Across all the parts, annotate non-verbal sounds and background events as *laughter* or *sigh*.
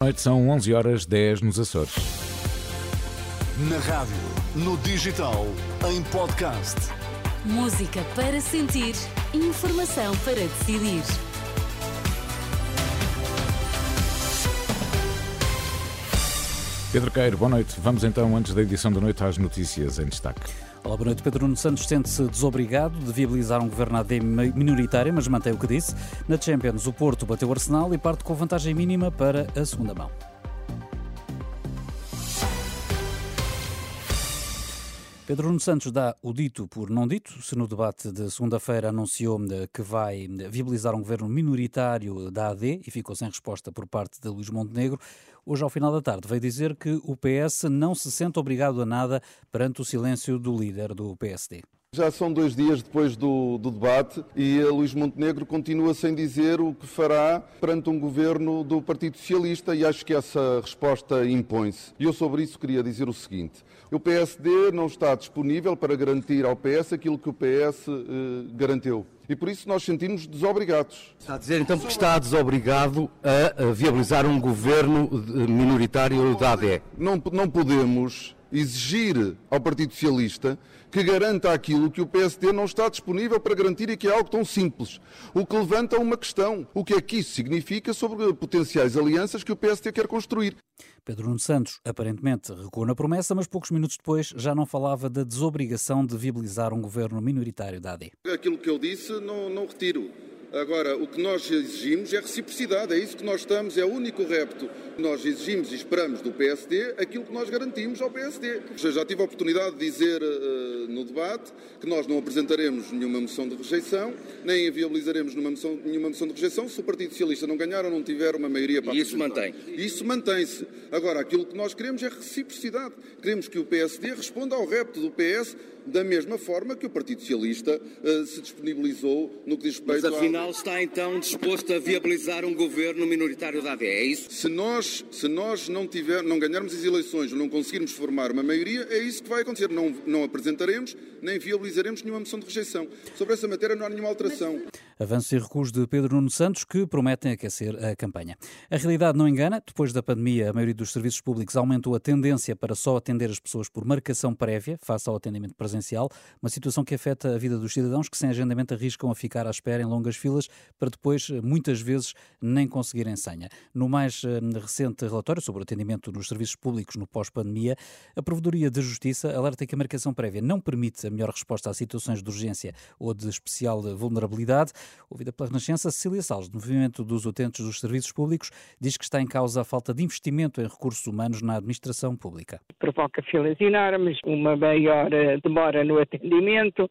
noite são 11 horas 10 nos Açores. Na rádio, no digital, em podcast. Música para sentir, informação para decidir. Pedro Queiro, boa noite. Vamos então, antes da edição da noite, às notícias em destaque. Olá, boa noite. Pedro Nuno Santos sente-se desobrigado de viabilizar um governo AD minoritário, mas mantém o que disse. Na Champions, o Porto bateu o Arsenal e parte com vantagem mínima para a segunda mão. Pedro Nuno Santos dá o dito por não dito, se no debate de segunda-feira anunciou que vai viabilizar um governo minoritário da AD e ficou sem resposta por parte de Luís Montenegro. Hoje, ao final da tarde, veio dizer que o PS não se sente obrigado a nada perante o silêncio do líder do PSD. Já são dois dias depois do, do, debate e Luís Montenegro continua sem dizer o que fará perante um governo do Partido Socialista e acho que essa resposta impõe-se. E eu sobre isso queria dizer o seguinte. O PSD não está disponível para garantir ao PS aquilo que o PS eh, garanteu. E por isso nós sentimos desobrigados. Está a dizer então que está desobrigado a viabilizar um governo minoritário da AD? Não, não podemos exigir ao Partido Socialista que garanta aquilo que o PSD não está disponível para garantir e que é algo tão simples. O que levanta uma questão. O que é que isso significa sobre potenciais alianças que o PSD quer construir? Pedro Nuno Santos aparentemente recuou na promessa, mas poucos minutos depois já não falava da desobrigação de viabilizar um governo minoritário da AD. Aquilo que eu disse não, não retiro. Agora, o que nós exigimos é reciprocidade, é isso que nós estamos, é o único repto. Nós exigimos e esperamos do PSD aquilo que nós garantimos ao PSD. Eu já tive a oportunidade de dizer uh, no debate que nós não apresentaremos nenhuma moção de rejeição, nem viabilizaremos nenhuma moção, nenhuma moção de rejeição se o Partido Socialista não ganhar ou não tiver uma maioria para E isso mantém? Isso mantém-se. Agora, aquilo que nós queremos é reciprocidade. Queremos que o PSD responda ao repto do PS da mesma forma que o Partido Socialista uh, se disponibilizou no que diz respeito Mas afinal está então disposto a viabilizar um governo minoritário da AD, é isso? Se nós, se nós não, tiver, não ganharmos as eleições ou não conseguirmos formar uma maioria, é isso que vai acontecer. Não, não apresentaremos nem viabilizaremos nenhuma moção de rejeição. Sobre essa matéria não há nenhuma alteração. Avanços e recuos de Pedro Nuno Santos que prometem aquecer a campanha. A realidade não engana. Depois da pandemia, a maioria dos serviços públicos aumentou a tendência para só atender as pessoas por marcação prévia, face ao atendimento presencial, uma situação que afeta a vida dos cidadãos que sem agendamento arriscam a ficar à espera em longas filas para depois, muitas vezes, nem conseguirem senha. No mais eh, recente relatório sobre o atendimento nos serviços públicos no pós-pandemia, a Provedoria de Justiça alerta que a marcação prévia não permite a melhor resposta a situações de urgência ou de especial vulnerabilidade. Ouvida pela Renascença, Cecília Salles, do Movimento dos Utentes dos Serviços Públicos, diz que está em causa a falta de investimento em recursos humanos na administração pública. Provoca filas enormes, uma maior eh, demora no atendimento.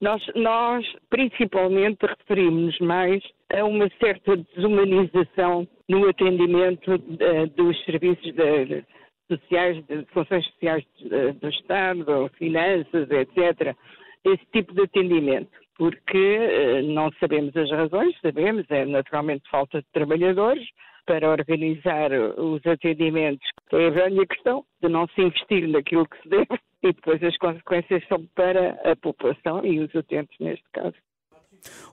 Nós, nós principalmente referimos mais a uma certa desumanização no atendimento uh, dos serviços de, sociais, de funções sociais do Estado, finanças, etc. Esse tipo de atendimento porque eh, não sabemos as razões, sabemos, é naturalmente falta de trabalhadores para organizar os atendimentos. É a velha questão de não se investir naquilo que se deve e depois as consequências são para a população e os utentes neste caso.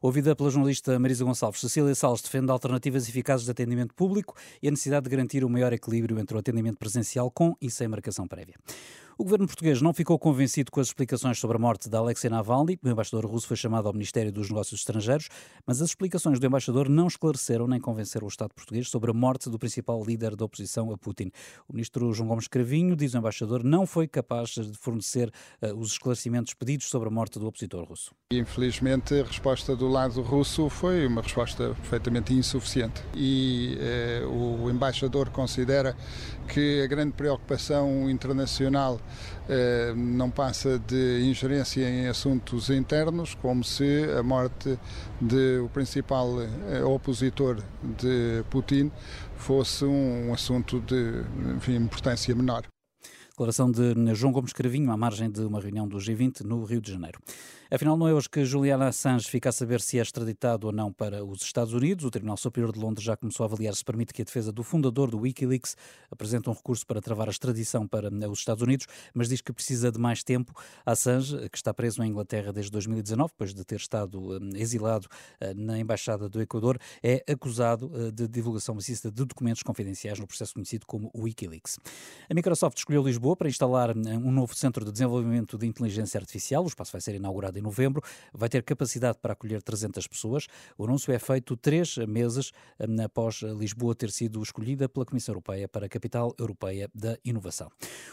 Ouvida pela jornalista Marisa Gonçalves, Cecília Salles defende alternativas eficazes de atendimento público e a necessidade de garantir o maior equilíbrio entre o atendimento presencial com e sem marcação prévia. O governo português não ficou convencido com as explicações sobre a morte de Alexei Navalny. O embaixador russo foi chamado ao Ministério dos Negócios Estrangeiros, mas as explicações do embaixador não esclareceram nem convenceram o Estado português sobre a morte do principal líder da oposição a Putin. O ministro João Gomes Cravinho, diz o embaixador, não foi capaz de fornecer uh, os esclarecimentos pedidos sobre a morte do opositor russo. Infelizmente, a resposta do lado russo foi uma resposta perfeitamente insuficiente e eh, o embaixador considera que a grande preocupação internacional não passa de ingerência em assuntos internos, como se a morte do principal eh, opositor de Putin fosse um assunto de enfim, importância menor. Declaração de João Gomes Cravinho à margem de uma reunião do G20 no Rio de Janeiro. Afinal, não é hoje que Juliana Assange fica a saber se é extraditado ou não para os Estados Unidos. O Tribunal Superior de Londres já começou a avaliar se permite que a defesa do fundador do Wikileaks apresente um recurso para travar a extradição para os Estados Unidos, mas diz que precisa de mais tempo. Assange, que está preso em Inglaterra desde 2019, depois de ter estado hum, exilado eh, na Embaixada do Equador, é acusado eh, de divulgação maciça de documentos confidenciais no processo conhecido como Wikileaks. A Microsoft escolheu Lisboa para instalar um novo centro de desenvolvimento de inteligência artificial. O espaço vai ser inaugurado em novembro, vai ter capacidade para acolher 300 pessoas. O anúncio é feito três meses hum, após Lisboa ter sido escolhida pela Comissão Europeia para a capital europeia da inovação.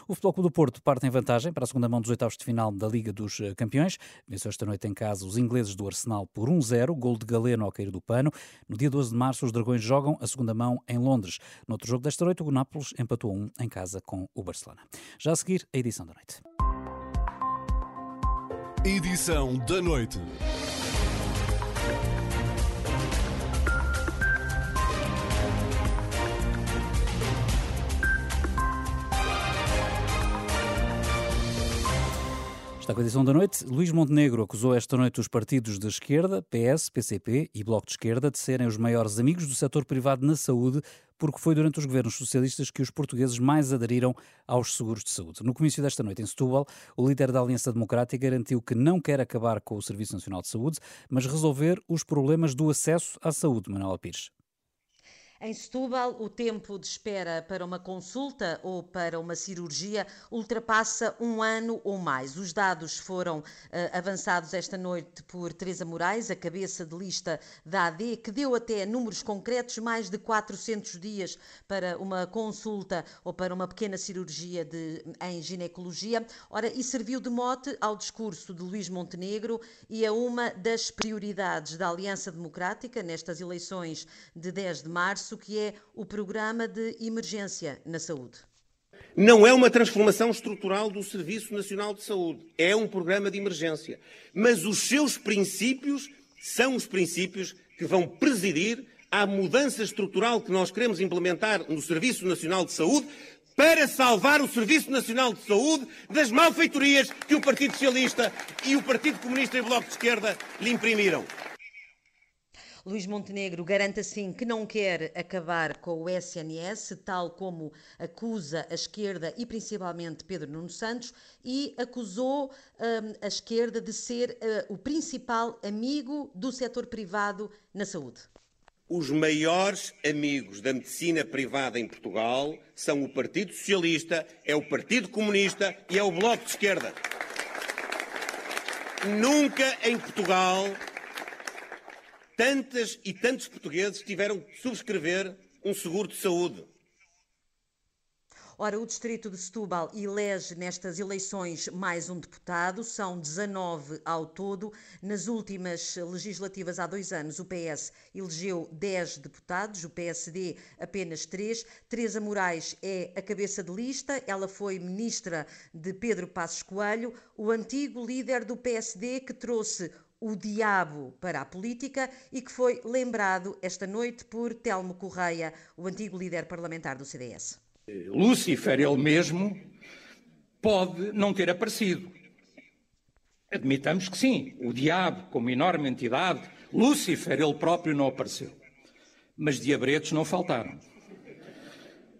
O Futebol Clube do Porto parte em vantagem para a segunda mão dos oitavos de final da Liga dos eh, Campeões. Venceu esta noite em casa os ingleses do Arsenal por 1-0, gol de Galeno ao cair do pano. No dia 12 de março, os Dragões jogam a segunda mão em Londres. No outro jogo desta noite, o Nápoles empatou 1 em casa com o Barcelona. Já a seguir, a edição da noite. Edição da noite. Está com a edição da noite. Luís Montenegro acusou esta noite os partidos de esquerda, PS, PCP e Bloco de Esquerda, de serem os maiores amigos do setor privado na saúde, porque foi durante os governos socialistas que os portugueses mais aderiram aos seguros de saúde. No comício desta noite em Setúbal, o líder da Aliança Democrática garantiu que não quer acabar com o Serviço Nacional de Saúde, mas resolver os problemas do acesso à saúde, Manuel Pires. Em Setúbal, o tempo de espera para uma consulta ou para uma cirurgia ultrapassa um ano ou mais. Os dados foram uh, avançados esta noite por Teresa Moraes, a cabeça de lista da AD, que deu até números concretos, mais de 400 dias para uma consulta ou para uma pequena cirurgia de, em ginecologia. Ora, e serviu de mote ao discurso de Luís Montenegro e a uma das prioridades da Aliança Democrática nestas eleições de 10 de março que é o Programa de Emergência na Saúde. Não é uma transformação estrutural do Serviço Nacional de Saúde, é um programa de emergência. Mas os seus princípios são os princípios que vão presidir à mudança estrutural que nós queremos implementar no Serviço Nacional de Saúde para salvar o Serviço Nacional de Saúde das malfeitorias que o Partido Socialista e o Partido Comunista e o Bloco de Esquerda lhe imprimiram. Luís Montenegro garante assim que não quer acabar com o SNS, tal como acusa a esquerda e principalmente Pedro Nuno Santos, e acusou um, a esquerda de ser uh, o principal amigo do setor privado na saúde. Os maiores amigos da medicina privada em Portugal são o Partido Socialista, é o Partido Comunista e é o Bloco de Esquerda. Nunca em Portugal tantas e tantos portugueses tiveram que subscrever um seguro de saúde. Ora, o distrito de Setúbal elege nestas eleições mais um deputado, são 19 ao todo. Nas últimas legislativas há dois anos, o PS elegeu 10 deputados, o PSD apenas 3. Teresa Moraes é a cabeça de lista, ela foi ministra de Pedro Passos Coelho, o antigo líder do PSD que trouxe o diabo para a política e que foi lembrado esta noite por Telmo Correia, o antigo líder parlamentar do CDS. Lúcifer, ele mesmo, pode não ter aparecido. Admitamos que sim, o diabo, como enorme entidade, Lúcifer, ele próprio não apareceu. Mas diabretes não faltaram.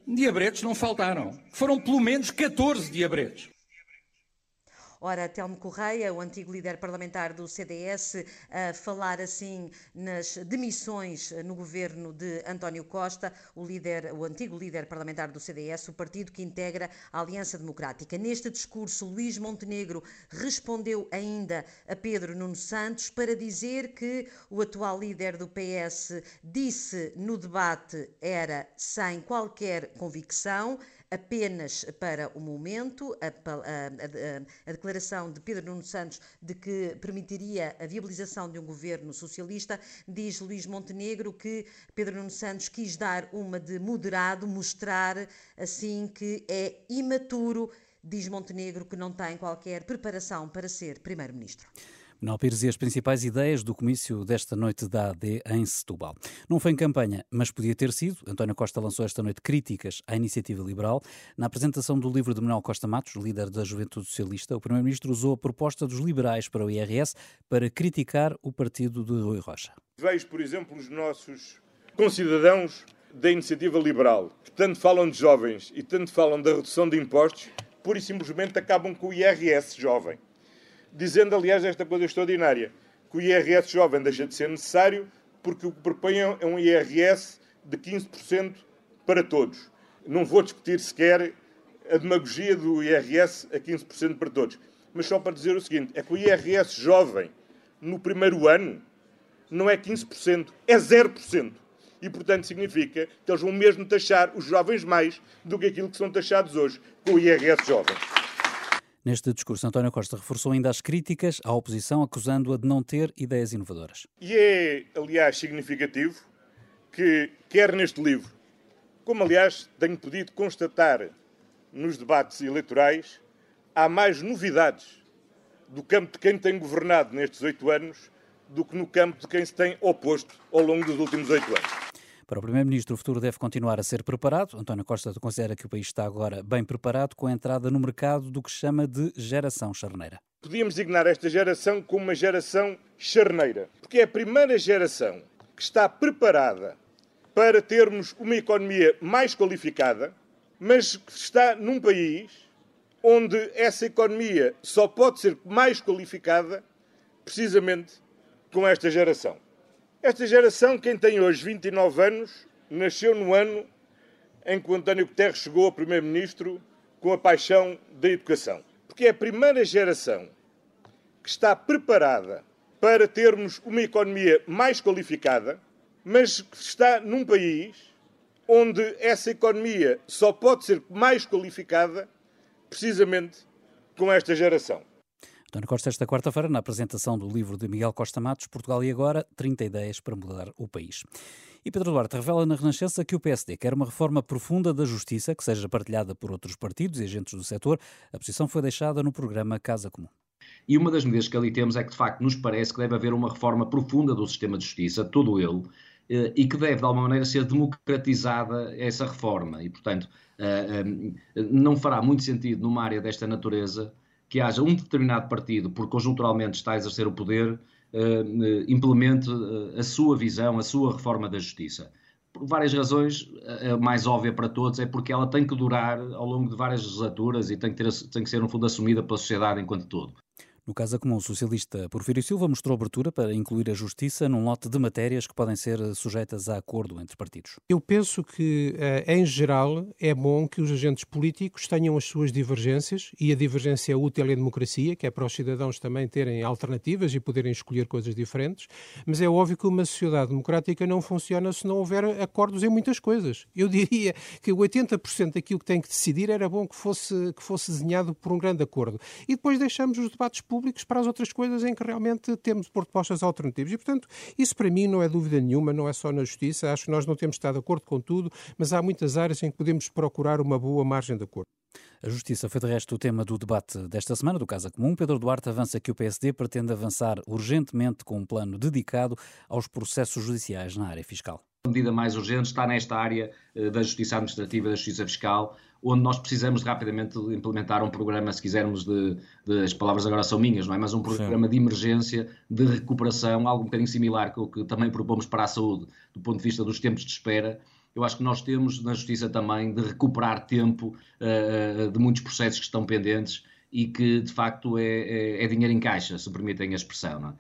Diabretes não faltaram. Foram pelo menos 14 diabretes. Ora, Telmo Correia, o antigo líder parlamentar do CDS, a falar assim nas demissões no governo de António Costa, o, líder, o antigo líder parlamentar do CDS, o partido que integra a Aliança Democrática. Neste discurso, Luís Montenegro respondeu ainda a Pedro Nuno Santos para dizer que o atual líder do PS disse no debate era sem qualquer convicção apenas para o momento. A, a, a, a, declaração de Pedro Nuno Santos de que permitiria a viabilização de um governo socialista, diz Luís Montenegro que Pedro Nuno Santos quis dar uma de moderado, mostrar assim que é imaturo. Diz Montenegro que não tem qualquer preparação para ser primeiro-ministro. Manuel Pires e as principais ideias do comício desta noite da AD em Setúbal. Não foi em campanha, mas podia ter sido. António Costa lançou esta noite críticas à iniciativa liberal. Na apresentação do livro de Manuel Costa Matos, líder da Juventude Socialista, o Primeiro-Ministro usou a proposta dos liberais para o IRS para criticar o partido de Rui Rocha. Vejo, por exemplo, os nossos concidadãos da iniciativa liberal, que tanto falam de jovens e tanto falam da redução de impostos, pura e simplesmente acabam com o IRS jovem dizendo, aliás, esta coisa extraordinária, que o IRS jovem deixa de ser necessário porque o que propõem é um IRS de 15% para todos. Não vou discutir sequer a demagogia do IRS a 15% para todos. Mas só para dizer o seguinte: é que o IRS jovem, no primeiro ano, não é 15%, é 0%. E, portanto, significa que eles vão mesmo taxar os jovens mais do que aquilo que são taxados hoje com o IRS jovem. Neste discurso, António Costa reforçou ainda as críticas à oposição, acusando-a de não ter ideias inovadoras. E é, aliás, significativo que, quer neste livro, como aliás tenho podido constatar nos debates eleitorais, há mais novidades do campo de quem tem governado nestes oito anos do que no campo de quem se tem oposto ao longo dos últimos oito anos. Para o Primeiro-Ministro, o futuro deve continuar a ser preparado. António Costa considera que o país está agora bem preparado com a entrada no mercado do que chama de geração charneira. Podíamos designar esta geração como uma geração charneira, porque é a primeira geração que está preparada para termos uma economia mais qualificada, mas que está num país onde essa economia só pode ser mais qualificada precisamente com esta geração. Esta geração, quem tem hoje 29 anos, nasceu no ano em que o António Guterres chegou a Primeiro-Ministro com a paixão da educação. Porque é a primeira geração que está preparada para termos uma economia mais qualificada, mas que está num país onde essa economia só pode ser mais qualificada precisamente com esta geração. António Costa, esta quarta-feira, na apresentação do livro de Miguel Costa Matos, Portugal e Agora, 30 ideias para mudar o país. E Pedro Duarte revela na Renascença que o PSD quer uma reforma profunda da justiça, que seja partilhada por outros partidos e agentes do setor. A posição foi deixada no programa Casa Comum. E uma das medidas que ali temos é que, de facto, nos parece que deve haver uma reforma profunda do sistema de justiça, todo ele, eh, e que deve, de alguma maneira, ser democratizada essa reforma. E, portanto, eh, eh, não fará muito sentido numa área desta natureza que haja um determinado partido, porque conjunturalmente está a exercer o poder, uh, implemente uh, a sua visão, a sua reforma da justiça. Por várias razões, a mais óbvia para todos é porque ela tem que durar ao longo de várias legislaturas e tem que, ter, tem que ser, no fundo, assumida pela sociedade enquanto todo. No caso comum, o socialista Porfírio Silva mostrou abertura para incluir a justiça num lote de matérias que podem ser sujeitas a acordo entre partidos. Eu penso que, eh, em geral, é bom que os agentes políticos tenham as suas divergências e a divergência é útil à democracia, que é para os cidadãos também terem alternativas e poderem escolher coisas diferentes. Mas é óbvio que uma sociedade democrática não funciona se não houver acordos em muitas coisas. Eu diria que 80% daquilo que tem que decidir era bom que fosse, que fosse desenhado por um grande acordo. E depois deixamos os debates públicos para as outras coisas em que realmente temos propostas alternativas. E, portanto, isso para mim não é dúvida nenhuma, não é só na justiça. Acho que nós não temos estado de acordo com tudo, mas há muitas áreas em que podemos procurar uma boa margem de acordo. A justiça foi de resto o tema do debate desta semana do Casa Comum. Pedro Duarte avança que o PSD pretende avançar urgentemente com um plano dedicado aos processos judiciais na área fiscal. A medida mais urgente está nesta área eh, da justiça administrativa da justiça fiscal, onde nós precisamos de rapidamente implementar um programa, se quisermos, de, de, as palavras agora são minhas, não é? Mas um programa Sim. de emergência, de recuperação, algo um bocadinho similar com o que também propomos para a saúde, do ponto de vista dos tempos de espera. Eu acho que nós temos na justiça também de recuperar tempo uh, de muitos processos que estão pendentes e que de facto é, é, é dinheiro em caixa, se permitem a expressão. Não é?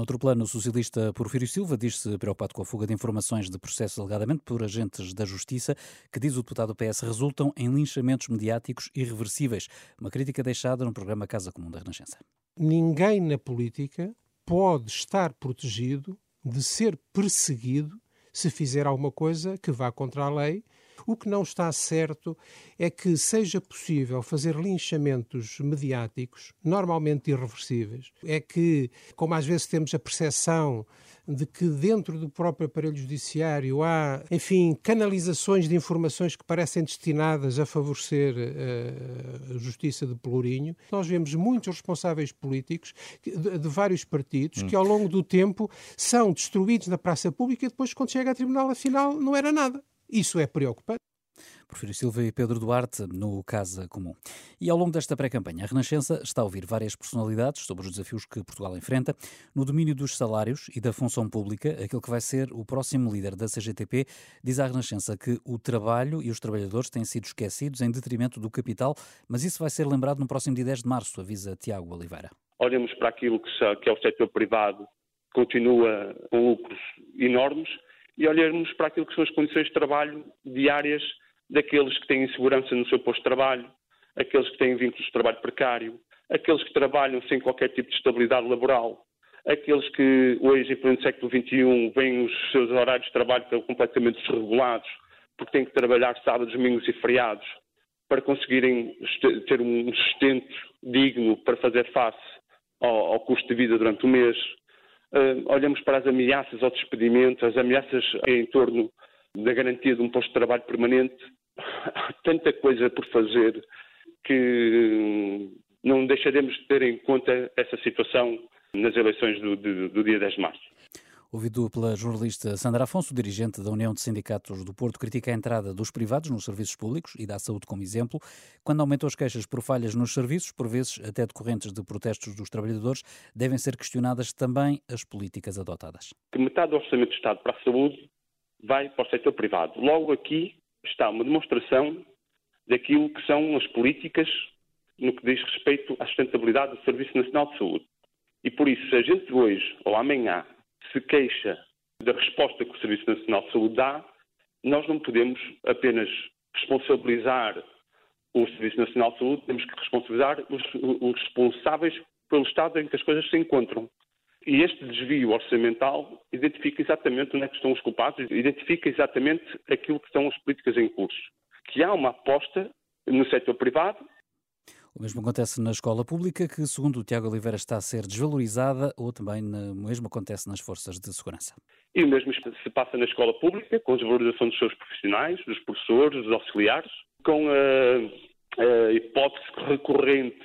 Noutro plano, o socialista Porfírio Silva diz-se preocupado com a fuga de informações de processos alegadamente por agentes da Justiça, que, diz o deputado PS, resultam em linchamentos mediáticos irreversíveis. Uma crítica deixada no programa Casa Comum da Renascença. Ninguém na política pode estar protegido de ser perseguido se fizer alguma coisa que vá contra a lei O que não está certo é que seja possível fazer linchamentos mediáticos, normalmente irreversíveis. É que, como às vezes temos a percepção de que dentro do próprio aparelho judiciário há, enfim, canalizações de informações que parecem destinadas a favorecer uh, a justiça de Pelourinho. Nós vemos muitos responsáveis políticos de, de vários partidos hum. que ao longo do tempo são destruídos na praça pública e depois quando chega a tribunal afinal não era nada. Isso é preocupante. Porfírio Silva e Pedro Duarte no Casa Comum. E ao longo desta pré-campanha, a Renascença está a ouvir várias personalidades sobre os desafios que Portugal enfrenta no domínio dos salários e da função pública, aquele que vai ser o próximo líder da CGTP, diz à Renascença que o trabalho e os trabalhadores têm sido esquecidos em detrimento do capital, mas isso vai ser lembrado no próximo dia 10 de março, avisa Tiago Oliveira. Olhamos para aquilo que é o setor privado, continua com lucros enormes, e olharmos para aquilo que são as condições de trabalho diárias daqueles que têm insegurança no seu posto de trabalho, aqueles que têm vínculos de trabalho precário, aqueles que trabalham sem qualquer tipo de estabilidade laboral, aqueles que hoje, em pleno século XXI, veem os seus horários de trabalho completamente desregulados, porque têm que trabalhar sábados, domingos e feriados, para conseguirem ter um sustento digno para fazer face ao, ao custo de vida durante o mês. Uh, olhamos para as ameaças ao despedimento, as ameaças em torno da garantia de um posto de trabalho permanente, há tanta coisa por fazer que não deixaremos de ter em conta essa situação nas eleições do, do, do dia 10 de março. Ouvido pela jornalista Sandra Afonso, dirigente da União de Sindicatos do Porto, critica a entrada dos privados nos serviços públicos e dá a saúde como exemplo. Quando aumentam as queixas por falhas nos serviços, por vezes até decorrentes de protestos dos trabalhadores, devem ser questionadas também as políticas adotadas. Metade do orçamento do Estado para a saúde vai para o setor privado. Logo aqui está uma demonstração daquilo que são as políticas no que diz respeito à sustentabilidade do Serviço Nacional de Saúde. E por isso, se a gente hoje ou amanhã se queixa da resposta que o Serviço Nacional de Saúde dá, nós não podemos apenas responsabilizar o Serviço Nacional de Saúde, temos que responsabilizar os, os responsáveis pelo estado em que as coisas se encontram. E este desvio orçamental identifica exatamente onde é estão os culpados, identifica exatamente aquilo que são as políticas em curso. Que há uma aposta no setor privado. O mesmo acontece na escola pública, que, segundo o Tiago Oliveira, está a ser desvalorizada, ou também o mesmo acontece nas forças de segurança. E o mesmo se passa na escola pública, com a desvalorização dos seus profissionais, dos professores, dos auxiliares, com a, a hipótese recorrente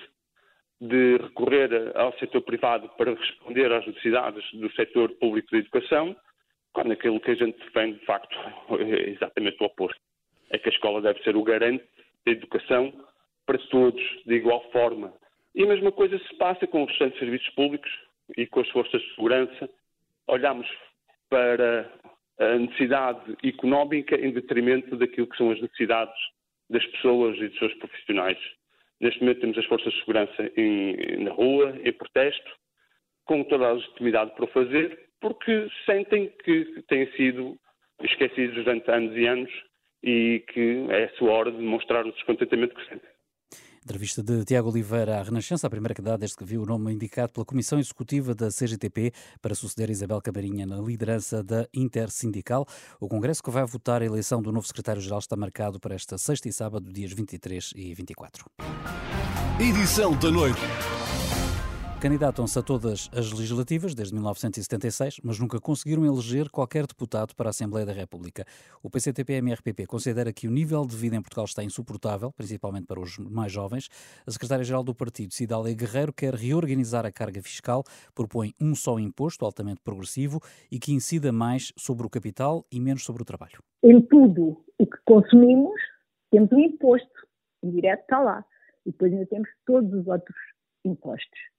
de recorrer ao setor privado para responder às necessidades do setor público de educação, quando aquilo que a gente defende, de facto, é exatamente o oposto. É que a escola deve ser o garante da educação para todos, de igual forma. E a mesma coisa se passa com os restantes serviços públicos e com as forças de segurança. Olhamos para a necessidade económica em detrimento daquilo que são as necessidades das pessoas e dos seus profissionais. Neste momento temos as forças de segurança em, na rua, em protesto, com toda a legitimidade para o fazer, porque sentem que têm sido esquecidos durante anos e anos e que é a sua hora de mostrar o descontentamento que sentem. Entrevista de Tiago Oliveira à Renascença, a primeira que dá desde que viu o nome indicado pela Comissão Executiva da CGTP para suceder Isabel Camarinha na liderança da Intersindical. O Congresso que vai votar a eleição do novo secretário-geral está marcado para esta sexta e sábado, dias 23 e 24. Edição da noite. Candidatam-se a todas as legislativas desde 1976, mas nunca conseguiram eleger qualquer deputado para a Assembleia da República. O PCTP-MRPP considera que o nível de vida em Portugal está insuportável, principalmente para os mais jovens. A secretária-geral do partido, Cidália Guerreiro, quer reorganizar a carga fiscal, propõe um só imposto altamente progressivo e que incida mais sobre o capital e menos sobre o trabalho. Em tudo o que consumimos, temos um imposto, indireto está lá, e depois ainda temos todos os outros impostos.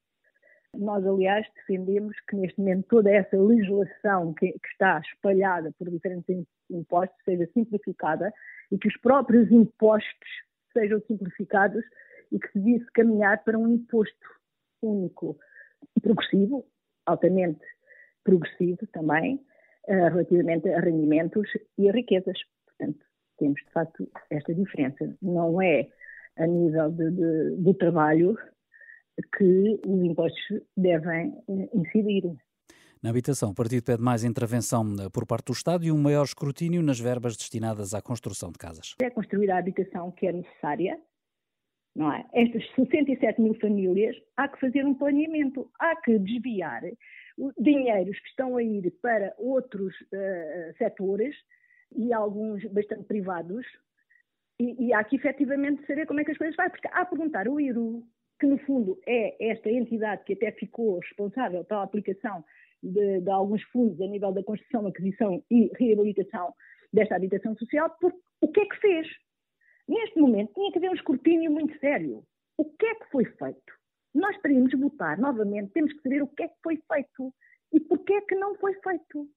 Nós, aliás, defendemos que neste momento toda essa legislação que, que, está espalhada por diferentes impostos seja simplificada e que os próprios impostos sejam simplificados e que se devisse caminhar para um imposto único progressivo, altamente progressivo também, uh, relativamente a rendimentos e a riquezas. Portanto, temos de facto esta diferença. Não é a nível de, de, do trabalho que os impostos devem eh, incidir. Na habitação, o partido pede mais intervenção eh, por parte do Estado e um maior escrutínio nas verbas destinadas à construção de casas. É construir a habitação que é necessária, não é? Estas 67 mil famílias, há que fazer um planeamento, há que desviar dinheiros que estão a ir para outros uh, setores e alguns bastante privados, e, e, há que efetivamente saber como é que as coisas vai, porque há a perguntar o IRU, que no fundo é esta entidade que até ficou responsável pela aplicação de, de alguns fundos a nível da construção, aquisição e reabilitação desta habitação social, por o que é que fez? Neste momento tinha que haver um escrutínio muito sério. O que é que foi feito? Nós teríamos de votar novamente, temos que saber o que é que foi feito e porquê é que não foi feito.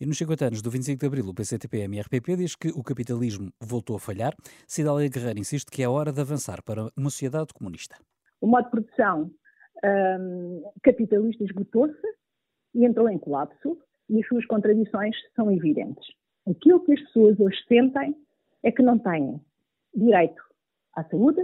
E nos 50 anos do 25 de Abril, o PCTPM e RPP diz que o capitalismo voltou a falhar. Cidália Guerreiro insiste que é hora de avançar para uma sociedade comunista. O modo de produção um, capitalista esgotou-se e entrou em colapso e as suas contradições são evidentes. Aquilo que as pessoas hoje sentem é que não têm direito à saúde,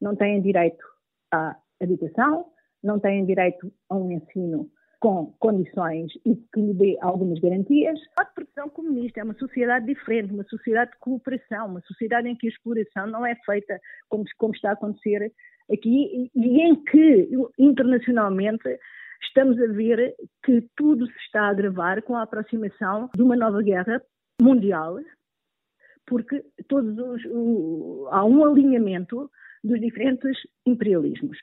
não têm direito à habitação, não têm direito a um ensino com condições e que lhe dê algumas garantias. A produção comunista é uma sociedade diferente, uma sociedade de cooperação, uma sociedade em que a exploração não é feita como, como está a acontecer aqui e em que internacionalmente estamos a ver que tudo se está a agravar com a aproximação de uma nova guerra mundial, porque todos os, o, há um alinhamento dos diferentes imperialismos.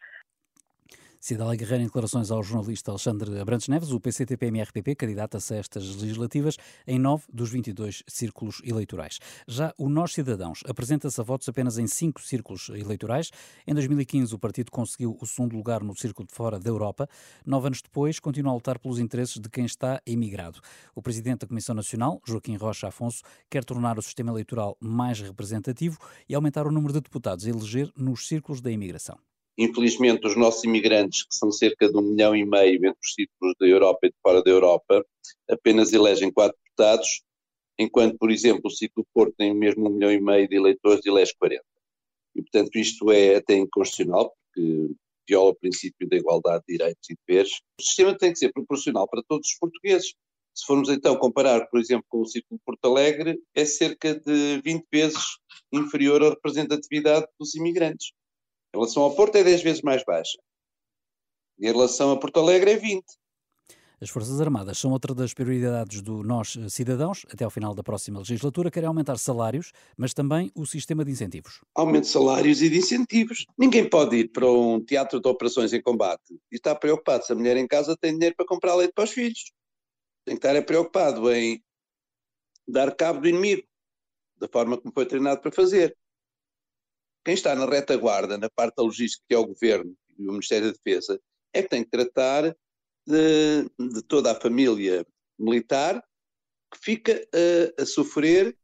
Cidália Guerreiro, em declarações ao jornalista Alexandre Abrantes Neves, o PCTP-MRPP candidata-se a estas legislativas em nove dos 22 círculos eleitorais. Já o Nós Cidadãos apresenta-se a votos apenas em cinco círculos eleitorais. Em 2015, o partido conseguiu o segundo lugar no círculo de fora da Europa. Nove anos depois, continua a lutar pelos interesses de quem está emigrado. O presidente da Comissão Nacional, Joaquim Rocha Afonso, quer tornar o sistema eleitoral mais representativo e aumentar o número de deputados a eleger nos círculos da imigração. Infelizmente, os nossos imigrantes, que são cerca de um milhão e meio entre os círculos da Europa e de fora da Europa, apenas elegem quatro deputados, enquanto, por exemplo, o ciclo Porto tem mesmo um milhão e meio de eleitores e elege 40. E, portanto, isto é até inconstitucional, porque viola o princípio da igualdade de direitos e deveres. O sistema tem que ser proporcional para todos os portugueses. Se formos então comparar, por exemplo, com o ciclo Porto Alegre, é cerca de 20 vezes inferior à representatividade dos imigrantes. Em relação ao Porto é 10 vezes mais baixa. Em relação a Porto Alegre é 20. As Forças Armadas são outra das prioridades do Nós Cidadãos. Até ao final da próxima legislatura, querem aumentar salários, mas também o sistema de incentivos. Aumento de salários e de incentivos. Ninguém pode ir para um teatro de operações em combate e estar preocupado se a mulher em casa tem dinheiro para comprar leite para os filhos. Tem que estar preocupado em dar cabo do inimigo, da forma como foi treinado para fazer. Quem está na retaguarda, na parte da logística, que é o Governo e o Ministério da Defesa, é que tem que tratar de, de toda a família militar que fica a, a sofrer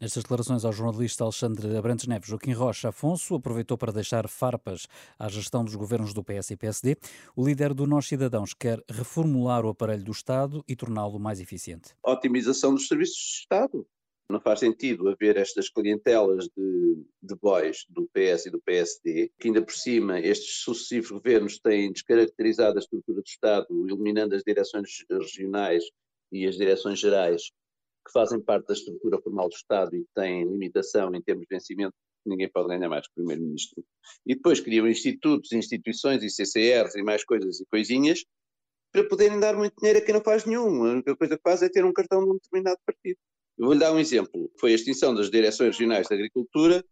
Nestas declarações ao jornalista Alexandre Abrantes Neves, Joaquim Rocha Afonso aproveitou para deixar farpas à gestão dos governos do PS e PSD. O líder do Nós Cidadãos quer reformular o aparelho do Estado e torná-lo mais eficiente. A otimização dos serviços de Estado. Não faz sentido haver estas clientelas de, de boys do PS e do PSD, que ainda por cima estes sucessivos governos têm descaracterizado a estrutura do Estado, eliminando as direções regionais e as direções gerais, que fazem parte da estrutura formal do Estado e têm limitação em termos de vencimento, ninguém pode ganhar mais que o Primeiro-Ministro. E depois criam institutos, instituições e CCRs e mais coisas e coisinhas para poderem dar muito dinheiro a quem não faz nenhum. A única coisa que faz é ter um cartão de um determinado partido. Eu vou-lhe dar um exemplo. Foi a extinção das direções regionais de agricultura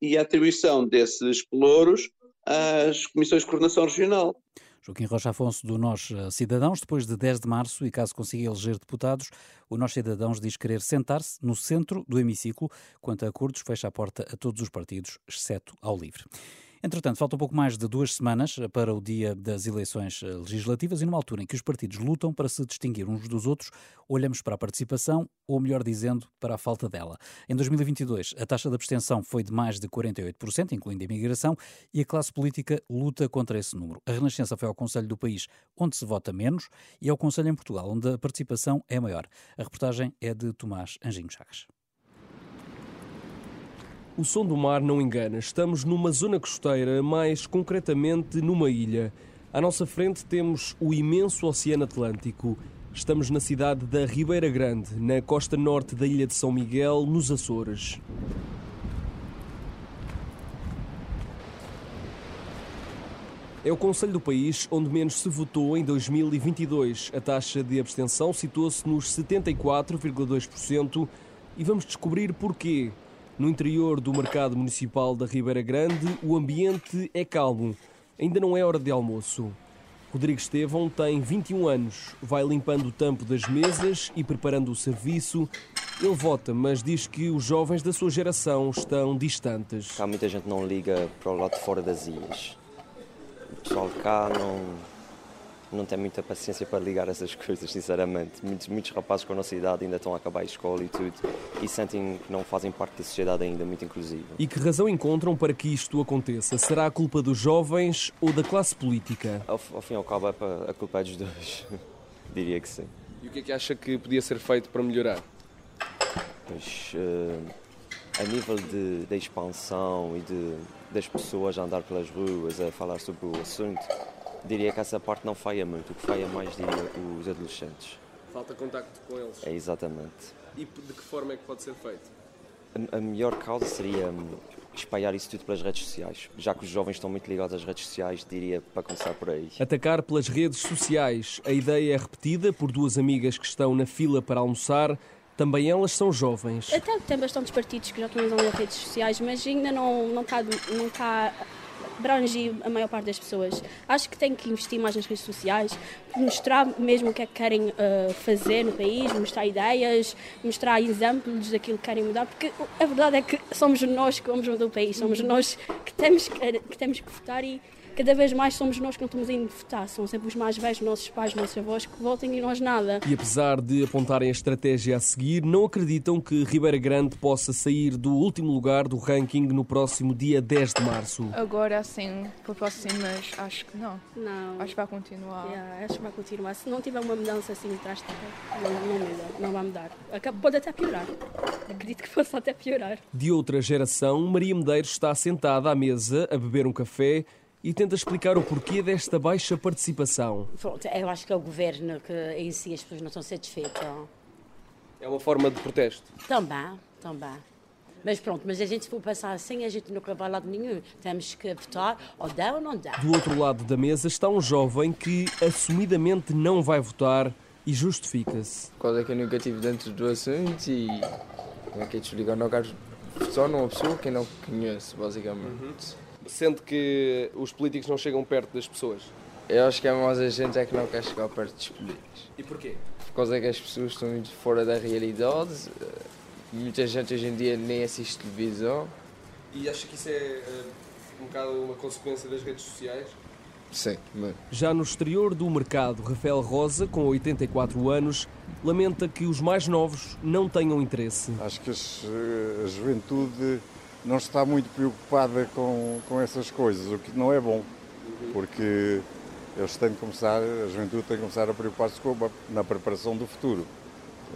e a atribuição desses pelouros às comissões de coordenação regional. Joaquim Rocha Afonso, do Nós Cidadãos, depois de 10 de março, e caso consiga eleger deputados, o Nós Cidadãos diz querer sentar-se no centro do hemiciclo. Quanto a acordos, fecha a porta a todos os partidos, exceto ao LIVRE. Entretanto, falta um pouco mais de duas semanas para o dia das eleições eh, legislativas e numa altura em que os partidos lutam para se distinguir uns dos outros, olhamos para a participação, ou melhor dizendo, para a falta dela. Em 2022, a taxa de abstenção foi de mais de 48%, incluindo a imigração, e a classe política luta contra esse número. A Renascença foi ao Conselho do país onde se vota menos e ao Conselho em Portugal, onde a participação é maior. A reportagem é de Tomás Anjinho Chagas. O som do mar não engana. Estamos numa zona costeira, mais concretamente numa ilha. À nossa frente temos o imenso Oceano Atlântico. Estamos na cidade da Ribeira Grande, na costa norte da ilha de São Miguel, nos Açores. É o conselho do país onde menos se votou em 2022. A taxa de abstenção situou-se nos 74,2% e vamos descobrir porquê. No interior do mercado municipal da Ribeira Grande, o ambiente é calmo. Ainda não é hora de almoço. Rodrigo Estevão tem 21 anos, vai limpando o tampo das mesas e preparando o serviço. Ele vota, mas diz que os jovens da sua geração estão distantes. Há muita gente não liga para o lado de fora das ilhas. O pessoal cá não, não tem muita paciência para ligar essas *laughs* coisas, sinceramente. Muitos, muitos rapazes com a nossa idade ainda estão a acabar a escola e tudo e sentem que não fazem parte da sociedade ainda, muito inclusiva. E que razão encontram para que isto aconteça? Será a culpa dos jovens ou da classe política? Ao, ao fim e ao cabo, é para, a culpa é dos dois. *laughs* Diria que sim. E o que é que acha que podia ser feito para melhorar? Pois, uh, a nível de, da expansão e de, das pessoas a andar pelas ruas, a falar sobre o assunto, diria que essa parte não falha muito. O que falha mais, diria, os adolescentes. Falta contacto com eles. É exatamente. E de que forma é que pode ser feito? A, a melhor causa seria hum, espalhar isso tudo pelas redes sociais. Já que os jovens estão muito ligados às redes sociais, diria para começar por aí. Atacar pelas redes sociais. A ideia é repetida por duas amigas que estão na fila para almoçar. Também elas são jovens. Até tem bastantes partidos que já utilizam as redes sociais, mas ainda não, não está não tá abrange a maior parte das pessoas. Acho que tem que investir mais nas redes sociais, mostrar mesmo o que é que querem uh, fazer no país, mostrar ideias, mostrar exemplos daquilo que querem mudar, porque a verdade é que somos nós que vamos mudar o país, somos nós que temos que, que, temos que votar e cada vez mais somos nós que não estamos indo votar. São sempre os mais velhos, nossos pais, nossos avós que votem e nós nada. E apesar de apontarem a estratégia a seguir, não acreditam que Ribeira Grande possa sair do último lugar do ranking no próximo dia 10 de março. Agora sim, para próximas, acho que não. Não. Acho que vai continuar. Yeah, acho que vai continuar. Se não tiver uma mudança assim atrás, não, não muda, não vai mudar. Pode até piorar. Acredito que possa até piorar. De outra geração, Maria Medeiros está sentada à mesa a beber um café e tenta explicar o porquê desta baixa participação. Pronto, eu acho que é o governo que em si as pessoas não estão satisfeitas. É uma forma de protesto? Também, também. Mas pronto, mas a gente se for passar assim, a gente nunca vai lado nenhum. Temos que votar, ou dá ou não dá. Do outro lado da mesa está um jovem que assumidamente não vai votar e justifica-se. Qual é que eu nunca estive dentro do assunto e como é que é explicar? Não quero só numa pessoa que eu não conheço, basicamente. Uhum. Sente que os políticos não chegam perto das pessoas? Eu acho que mais a gente é que não quer chegar perto dos políticos. E porquê? Por causa que as pessoas estão muito fora da realidade. Muita gente hoje em dia nem assiste televisão. E acha que isso é um bocado uma consequência das redes sociais? Sim, mas... Já no exterior do mercado, Rafael Rosa, com 84 anos, lamenta que os mais novos não tenham interesse. Acho que a juventude não está muito preocupada com, com essas coisas, o que não é bom, porque eles têm de começar, a juventude tem de começar a preocupar-se na preparação do futuro.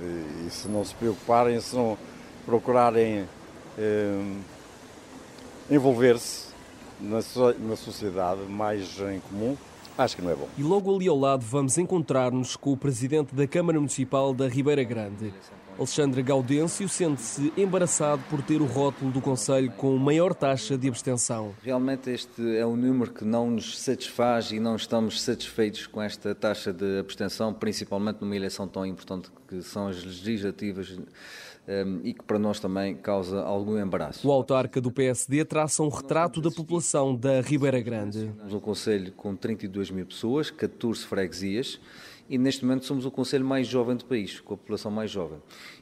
E, e, se não se preocuparem, se não procurarem eh, envolver-se na, na sociedade mais em comum, acho que não é bom. E logo ali ao lado vamos encontrar-nos com o presidente da Câmara Municipal da Ribeira Grande. Alexandre Gaudêncio sente-se embaraçado por ter o rótulo do Conselho com maior taxa de abstenção. Realmente este é um número que não nos satisfaz e não estamos satisfeitos com esta taxa de abstenção, principalmente numa eleição tão importante que são as legislativas um, e que para nós também causa algum embaraço. O autarca do PSD traça um retrato da população da Ribeira Grande. Temos um conselho com 32 mil pessoas, 14 freguesias e neste momento somos o conselho mais jovem do país, com a população mais jovem.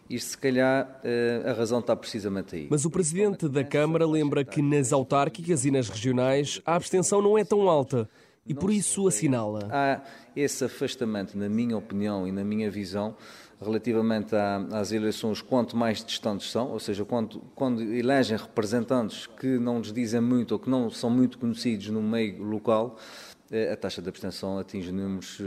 Isto, se calhar, eh, a razão está precisamente aí. Mas o presidente da Câmara lembra que nas autárquicas e nas regionais a abstenção não é tão alta e por isso assinala. Há esse afastamento, na minha opinião e na minha visão, relativamente às eleições, quanto mais distantes são, ou seja, quando, quando elegem representantes que não lhes dizem muito ou que não são muito conhecidos no meio local, a taxa de abstenção atinge números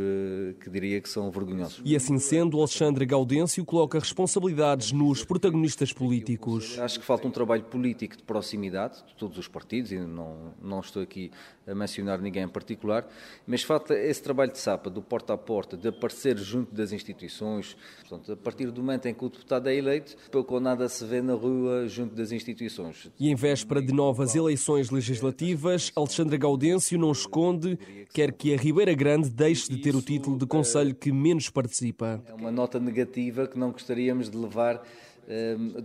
que diria que são vergonhosos. E assim sendo, Alexandre Gaudêncio coloca responsabilidades nos protagonistas políticos. Acho que falta um trabalho político de proximidade de todos os partidos, e não, não estou aqui a mencionar ninguém em particular, mas falta esse trabalho de sapa, do porta a porta, de aparecer junto das instituições. Portanto, a partir do momento em que o deputado é eleito, pouco ou nada se vê na rua junto das instituições. E em véspera de novas eleições legislativas, Alexandre Gaudêncio não esconde, quer que a Ribeira Grande deixe de ter o título de Conselho que menos participa. É uma nota negativa que não gostaríamos de levar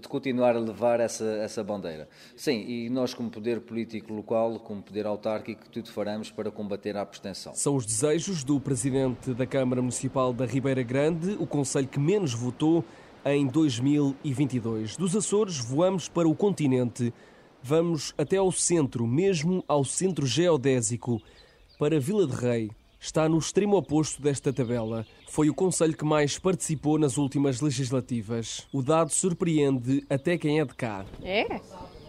de continuar a levar essa, essa bandeira. Sim, e nós, como poder político local, como poder autárquico, tudo faremos para combater a abstenção. São os desejos do presidente da Câmara Municipal da Ribeira Grande, o conselho que menos votou em 2022. Dos Açores, voamos para o continente. Vamos até ao centro, mesmo ao centro geodésico, para Vila de Rei, está no extremo oposto desta tabela. Foi o Conselho que mais participou nas últimas legislativas. O dado surpreende até quem é de cá. É?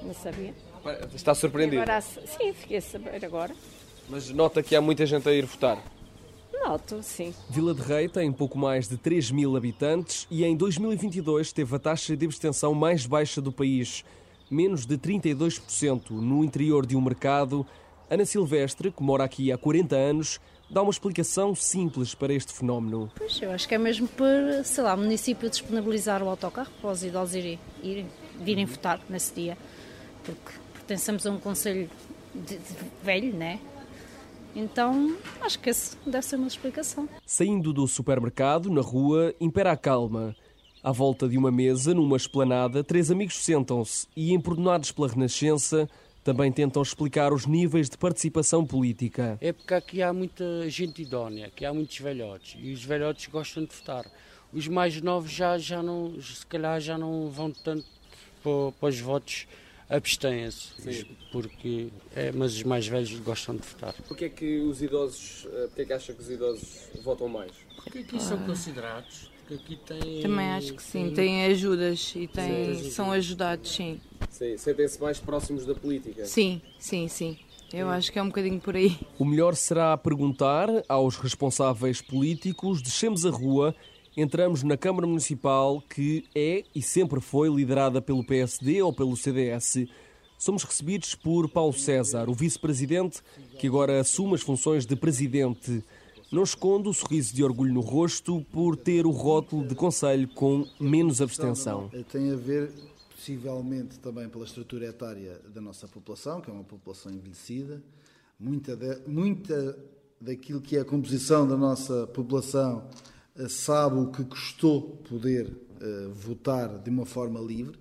Não sabia. Está surpreendido? Agora, sim, fiquei a saber agora. Mas nota que há muita gente a ir votar. Noto, sim. Vila de Rei tem pouco mais de 3 mil habitantes e em 2022 teve a taxa de abstenção mais baixa do país, menos de 32%, no interior de um mercado. Ana Silvestre, que mora aqui há 40 anos, dá uma explicação simples para este fenómeno. Pois, eu acho que é mesmo por, sei lá, o município disponibilizar o autocarro para os idosos irem, irem, virem votar nesse dia, porque pertencemos a um conselho de, de velho, né? Então, acho que essa deve ser uma explicação. Saindo do supermercado, na rua, impera a calma. À volta de uma mesa, numa esplanada, três amigos sentam-se e, empordonados pela Renascença, também tentam explicar os níveis de participação política. É porque aqui há muita gente idónea, aqui há muitos velhotes e os velhotes gostam de votar. Os mais novos já, já não, se calhar já não vão tanto para, para os votos, abstêm-se, porque é, mas os mais velhos gostam de votar. Porquê é que os idosos, eh, porquê é que acha que os idosos votam mais? Porque aqui são considerados porque aqui tem. Também acho que sim, têm ajudas e têm, sim, são ajudados, sim. Sim, sentem-se mais próximos da política? Sim, sim, sim. Eu acho que é um bocadinho por aí. O melhor será perguntar aos responsáveis políticos, descemos a rua, entramos na Câmara Municipal, que é e sempre foi liderada pelo PSD ou pelo CDS. Somos recebidos por Paulo César, o vice-presidente, que agora assume as funções de presidente não esconde o sorriso de orgulho no rosto por ter o rótulo de conselho com menos abstenção. Tem a ver, possivelmente, também pela estrutura etária da nossa população, que é uma população envelhecida. Muita, de, muita daquilo que é a composição da nossa população eh, sabe o que custou poder uh, votar de uma forma livre.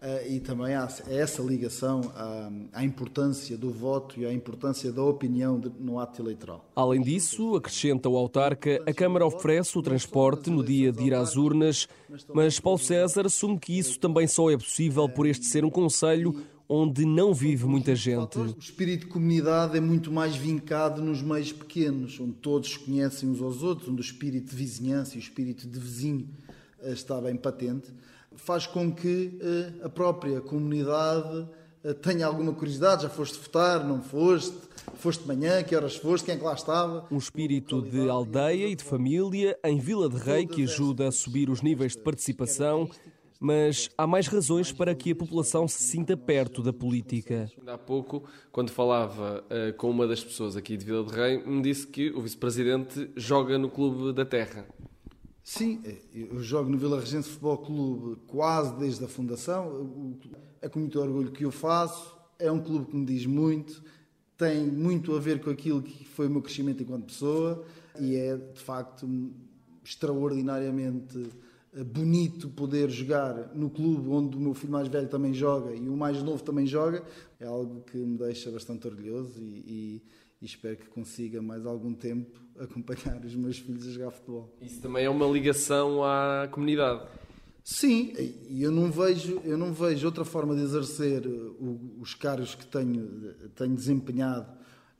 Uh, e também há essa ligação à, à, importância do voto e à importância da opinião de, no ato eleitoral. Além disso, acrescenta o autarca, a Câmara oferece o transporte no dia de ir às urnas, mas Paulo César assume que isso também só é possível por este ser um conselho onde não vive muita gente. O espírito de comunidade é muito mais vincado nos meios pequenos, onde todos conhecem uns aos outros, onde o espírito de vizinhança e o espírito de vizinho eh, está bem patente faz com que uh, a própria comunidade uh, tenha alguma curiosidade. Já foste votar, não foste? Foste de manhã, que horas foste, quem é que lá estava? Um espírito de aldeia e de família em Vila de Rei que ajuda a subir os níveis de participação, mas há mais razões para que a população se sinta perto da política. Há pouco, quando falava uh, com uma das pessoas aqui de Vila de Rei, me disse que o vice-presidente joga no Clube da Terra. Sim, eu jogo no Vila Regente Futebol Clube quase desde a fundação. É com muito orgulho que eu faço. É um clube que me diz muito, tem muito a ver com aquilo que foi o meu crescimento enquanto pessoa e é de facto extraordinariamente eh, bonito poder jogar no clube onde o meu filho mais velho também joga e o mais novo também joga. É algo que me deixa bastante orgulhoso e, e e espero que consiga mais algum tempo *laughs* acompanhar os meus filhos a jogar futebol. Isso também é uma ligação à comunidade. Sim, e eu não vejo, eu não vejo outra forma de exercer os cargos que tenho, tenho desempenhado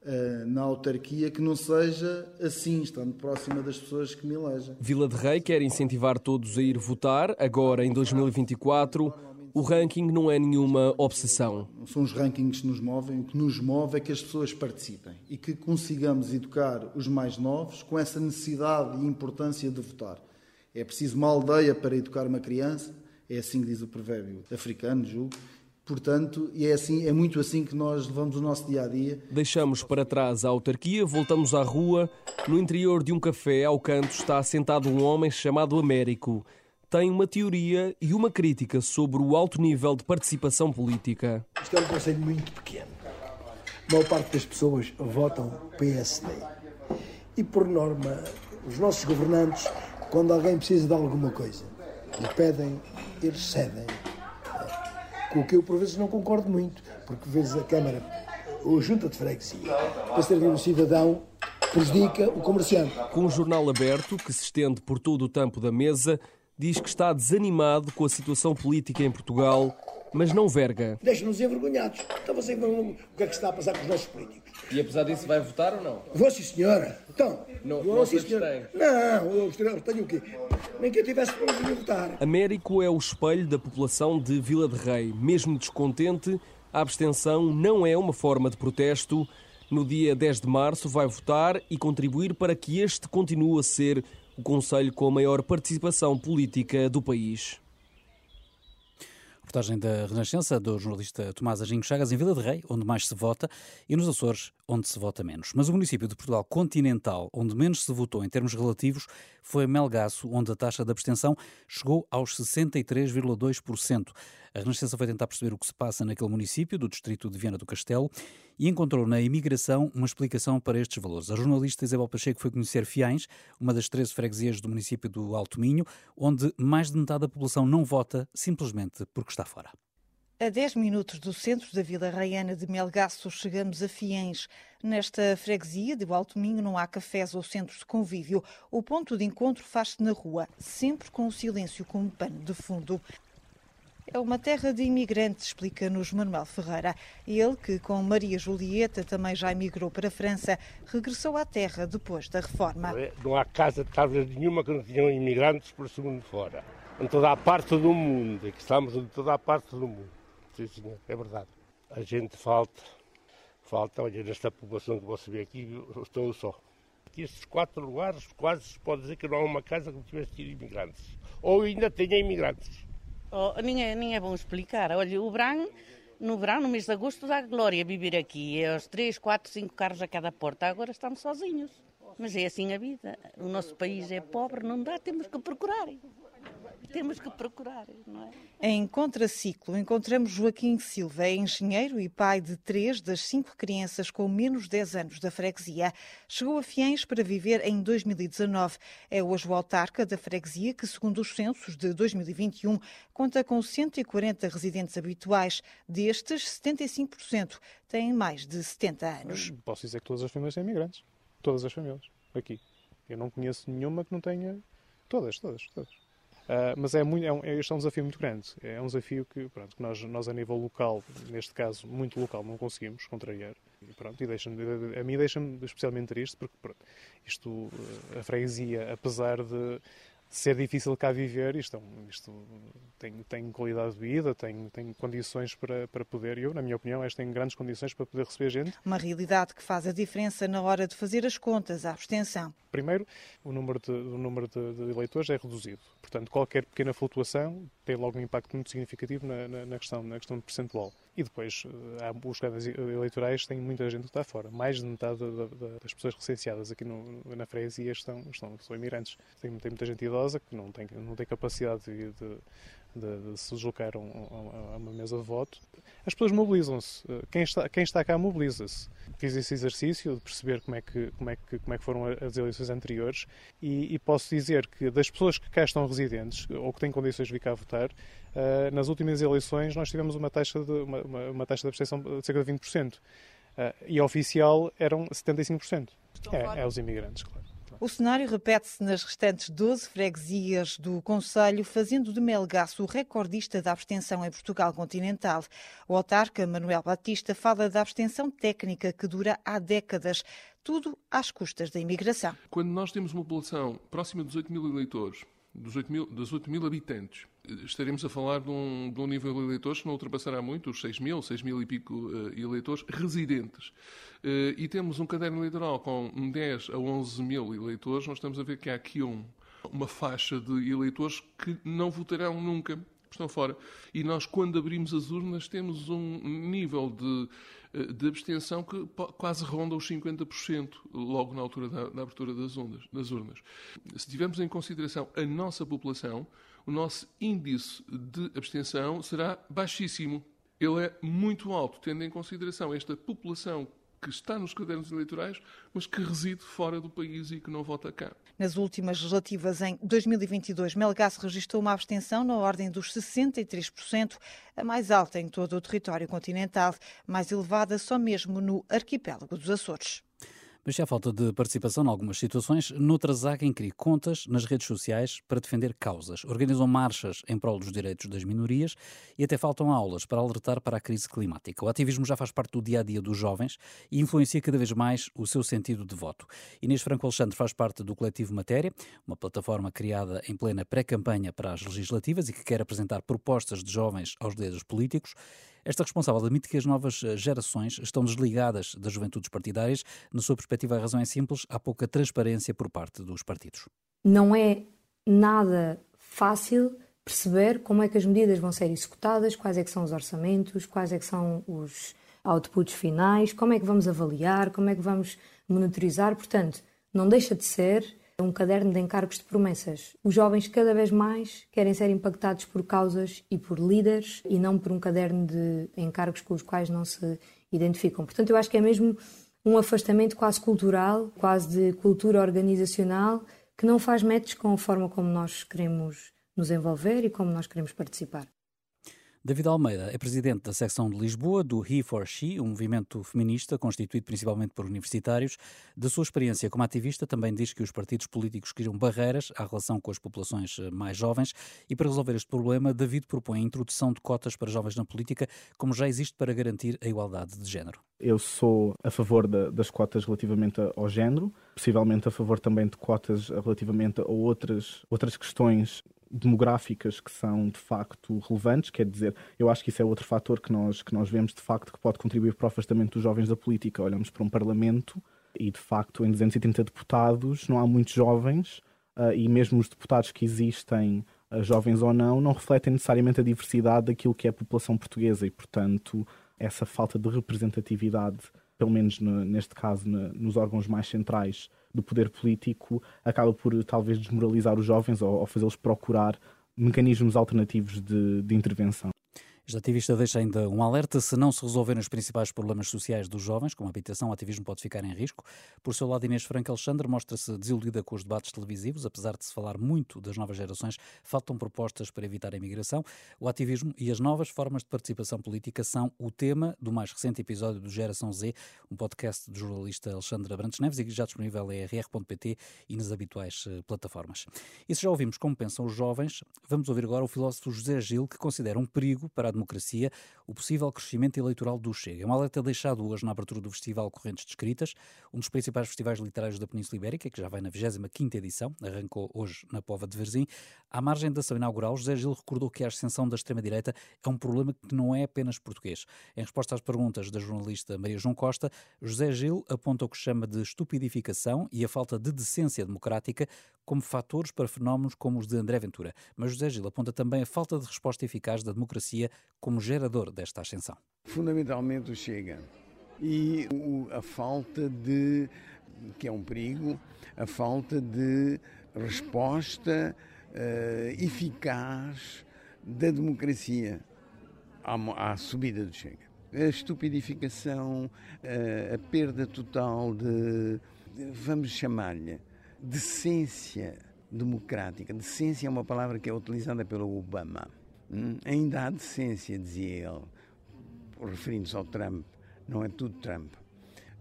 uh, na autarquia que não seja assim, estando próxima das pessoas que me elegem. Vila de Rei quer incentivar todos a ir votar, agora em 2024. O ranking não é nenhuma obsessão. Não são os rankings que nos movem, o que nos move é que as pessoas participem e que consigamos educar os mais novos com essa necessidade e importância de votar. É preciso uma aldeia para educar uma criança, é assim que diz o provérbio africano, julgo. Portanto, e é, assim, é muito assim que nós levamos o nosso dia a dia. Deixamos para trás a autarquia, voltamos à rua. No interior de um café, ao canto, está sentado um homem chamado Américo. Tem uma teoria e uma crítica sobre o alto nível de participação política. Isto é um conselho muito pequeno. A maior parte das pessoas votam PSD. E, por norma, os nossos governantes, quando alguém precisa de alguma coisa, lhe pedem, eles cedem com o que eu por vezes não concordo muito, porque vezes a Câmara ou a Junta de Freguesia, para servir o cidadão, prejudica o comerciante. Com um jornal aberto que se estende por todo o tampo da mesa, diz que está desanimado com a situação política em Portugal, mas não verga. Deixa-nos envergonhados. Então você não o que é que está a passar com os nossos políticos. E apesar disso, vai votar ou não? Vou sim, senhora. Então, não, vou, não sim, senhora. Não, eu tenho o quê? Nem que eu tivesse para vir votar. Américo é o espelho da população de Vila de Rei. Mesmo descontente, a abstenção não é uma forma de protesto. No dia 10 de março vai votar e contribuir para que este continue a ser o Conselho com a maior participação política do país. Reportagem da Renascença, do jornalista Tomás Aginho Chagas, em Vila de Rei, onde mais se vota, e nos Açores, onde se vota menos. Mas o município de Portugal continental, onde menos se votou em termos relativos, foi Melgaço, onde a taxa de abstenção chegou aos 63,2%. A Renascença foi tentar perceber o que se passa naquele município, do distrito de Viana do Castelo, e encontrou na imigração uma explicação para estes valores. A jornalista Isabel Pacheco foi conhecer Fiães, uma das 13 freguesias do município do Alto Minho, onde mais de metade da população não vota simplesmente porque está fora. A 10 minutos do centro da Vila Raiana de Melgaço, chegamos a Fiães. Nesta freguesia de Alto Minho não há cafés ou centros de convívio. O ponto de encontro faz-se na rua, sempre com o silêncio como pano de fundo. É uma terra de imigrantes, explica-nos Manuel Ferreira. Ele, que com Maria Julieta também já emigrou para a França, regressou à terra depois da reforma. Não há casa de talvez nenhuma que não tenham imigrantes por segundo fora. Em toda a parte do mundo, e que estamos em toda a parte do mundo. Sim, senhor, é verdade. A gente falta, falta, olha, nesta população que você vê aqui, estou só. Aqui estes quatro lugares, quase se pode dizer que não há uma casa que não tivesse tido imigrantes. Ou ainda tenha imigrantes. Oh, nem, é, nem é bom explicar. Olha, o no verão, no mês de agosto, dá glória viver aqui. É os três, quatro, cinco carros a cada porta. Agora estamos sozinhos. Mas é assim a vida. O nosso país é pobre, não dá, temos que procurar. Temos que procurar, não é? Em Contraciclo, encontramos Joaquim Silva, é engenheiro e pai de três das cinco crianças com menos de 10 anos da freguesia. Chegou a Fiães para viver em 2019. É hoje o autarca da freguesia que, segundo os censos de 2021, conta com 140 residentes habituais. Destes, 75% têm mais de 70 anos. Posso dizer que todas as famílias têm imigrantes. Todas as famílias, aqui. Eu não conheço nenhuma que não tenha. Todas, todas, todas. Uh, mas é, muito, é, um, este é um desafio muito grande. É um desafio que, pronto, que nós, nós, a nível local, neste caso muito local, não conseguimos contrariar. E, pronto, e deixa a mim deixa-me especialmente triste porque pronto, isto, a freguesia, apesar de ser difícil cá viver, isto, é isto tem, tem qualidade de vida, tem, tem condições para, para poder, eu, na minha opinião, esta tem grandes condições para poder receber gente. Uma realidade que faz a diferença na hora de fazer as contas à abstenção. Primeiro, o número de, o número de, de eleitores é reduzido. Portanto, qualquer pequena flutuação tem logo um impacto muito significativo na, na, na questão, na questão percentual. E depois, eh, os canais eleitorais têm muita gente que está fora. Mais de metade das pessoas recenseadas aqui no, na freguesia estão, estão, são imigrantes. Tem, tem, muita gente idosa que não tem, não tem capacidade de, de de, de, se deslocar a, a, uma mesa de voto, as pessoas mobilizam-se. Quem está, quem está cá mobiliza-se. Fiz esse exercício de perceber como é que, como é que, como é que foram as eleições anteriores e, e posso dizer que das pessoas que cá estão residentes ou que têm condições de vir cá votar, uh, nas últimas eleições nós tivemos uma taxa de, uma, uma, uma taxa de abstenção de cerca de 20%. Uh, e a oficial eram 75%. É, é os imigrantes, claro. O cenário repete-se nas restantes 12 freguesias do Conselho, fazendo de Melgaço o recordista da abstenção em Portugal continental. O autarca Manuel Batista fala da abstenção técnica que dura há décadas, tudo às custas da imigração. Quando nós temos uma população próxima dos 8 mil eleitores, dos 8 mil, dos 8 mil habitantes, estaremos a falar de um, de um, nível de eleitores que não ultrapassará muito os 6 mil, 6 mil e pico uh, eleitores residentes. Uh, e temos um caderno eleitoral com 10 a 11 mil eleitores, nós estamos a ver que há aqui um, uma faixa de eleitores que não votarão nunca estão fora. E nós, quando abrimos as urnas, temos um nível de, de abstenção que quase ronda os 50% logo na altura da, da abertura das, ondas, das urnas. Se tivermos em consideração a nossa população, o nosso índice de abstenção será baixíssimo. Ele é muito alto, tendo em consideração esta população que está nos cadernos eleitorais, mas que reside fora do país e que não vota cá. Nas últimas legislativas em 2022, Melgaço registrou uma abstenção na ordem dos 63%, a mais alta em todo o território continental, mais elevada só mesmo no arquipélago dos Açores. Mas se há falta de participação em algumas situações, noutras há quem crie contas nas redes sociais para defender causas, organizam marchas em prol dos direitos das minorias e até faltam aulas para alertar para a crise climática. O ativismo já faz parte do dia a dia dos jovens e influencia cada vez mais o seu sentido de voto. Inês Franco Alexandre faz parte do coletivo Matéria, uma plataforma criada em plena pré-campanha para as legislativas e que quer apresentar propostas de jovens aos líderes políticos. Esta responsável admite que as novas eh, gerações estão desligadas das juventudes partidárias. Na sua perspectiva, a razão é simples: há pouca transparência por parte dos partidos. Não é nada fácil perceber como é que as medidas vão ser executadas, quais é que são os orçamentos, quais é que são os outputs finais, como é que vamos avaliar, como é que vamos monitorizar. Portanto, não deixa de ser um caderno de encargos de promessas. Os jovens cada vez mais querem ser impactados por causas e por líderes e não por um caderno de encargos com os quais não se identificam. Portanto, eu acho que é mesmo um afastamento quase cultural, quase de cultura organizacional, que não faz match com a forma como nós queremos nos envolver e como nós queremos participar. David Almeida é presidente da secção de Lisboa do He for She, um movimento feminista constituído principalmente por universitários. Da sua experiência como ativista, também diz que os partidos políticos criam barreiras à relação com as populações eh, mais jovens e para resolver este problema, David propõe a introdução de cotas para jovens na política, como já existe para garantir a igualdade de género. Eu sou a favor de, das cotas relativamente ao género, possivelmente a favor também de cotas relativamente a outras, outras questões demográficas que são de facto relevantes, quer dizer, eu acho que isso é outro fator que nós, que nós vemos de facto que pode contribuir para o afastamento dos jovens da política. Olhamos para um Parlamento e de facto em 230 deputados não há muitos jovens uh, e mesmo os deputados que existem, uh, jovens ou não, não refletem necessariamente a diversidade daquilo que é a população portuguesa e portanto essa falta de representatividade, pelo menos no, neste caso no, nos órgãos mais centrais do poder político acaba por talvez desmoralizar os jovens ou, ou fazê-los procurar mecanismos alternativos de, de intervenção. Este ativista deixa ainda um alerta: se não se resolverem os principais problemas sociais dos jovens, como a habitação, o ativismo pode ficar em risco. Por seu lado, Inês Franco Alexandre mostra-se desiludida com os debates televisivos. Apesar de se falar muito das novas gerações, faltam propostas para evitar a imigração. O ativismo e as novas formas de participação política são o tema do mais recente episódio do Geração Z, um podcast do jornalista Alexandre Abrantes Neves e que já disponível em rr.pt e nas habituais eh, plataformas. E se já ouvimos como pensam os jovens, vamos ouvir agora o filósofo José Gil, que considera um perigo para a democracia o possível crescimento eleitoral do Chega. É um alerta deixado hoje na abertura do Festival Correntes de Escritas, um dos principais festivais literários da Península Ibérica, que já vai na 25ª edição, arrancou hoje na Pova de Verzim. À margem da ação inaugural, José Gil recordou que a ascensão da extrema-direita é um problema que não é apenas português. Em resposta às perguntas da jornalista Maria João Costa, José Gil aponta o que chama de estupidificação e a falta de decência democrática como fatores para fenómenos como os de André Ventura. Mas José Gil aponta também a falta de resposta eficaz da democracia como gerador desta ascensão. Fundamentalmente o Chega. E a falta de, que é um perigo, a falta de resposta uh, eficaz da democracia à, à, subida do Chega. A estupidificação, uh, a perda total de, de vamos chamar-lhe, decência democrática. Decência é uma palavra que é utilizada pelo Obama. Hum? Ainda há decência, dizia ele, referindo-se ao Trump. Não é tudo Trump.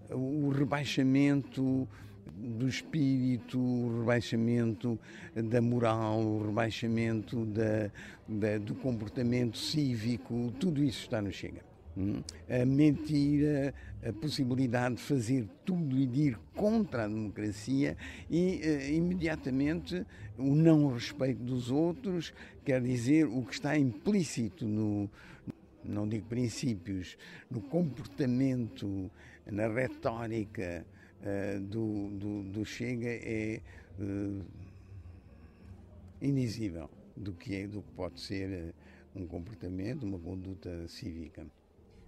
O rebaixamento do espírito, o rebaixamento da moral, o rebaixamento da, da, do comportamento cívico, tudo isso está no Chega. hum, a mentira, a possibilidade de fazer tudo e de ir contra a democracia e uh, imediatamente o não respeito dos outros, quer dizer, o que está implícito no, não digo princípios, no comportamento, na retórica uh, do, do, do, Chega é uh, indizível do que, é, do que pode ser um comportamento, uma conduta cívica.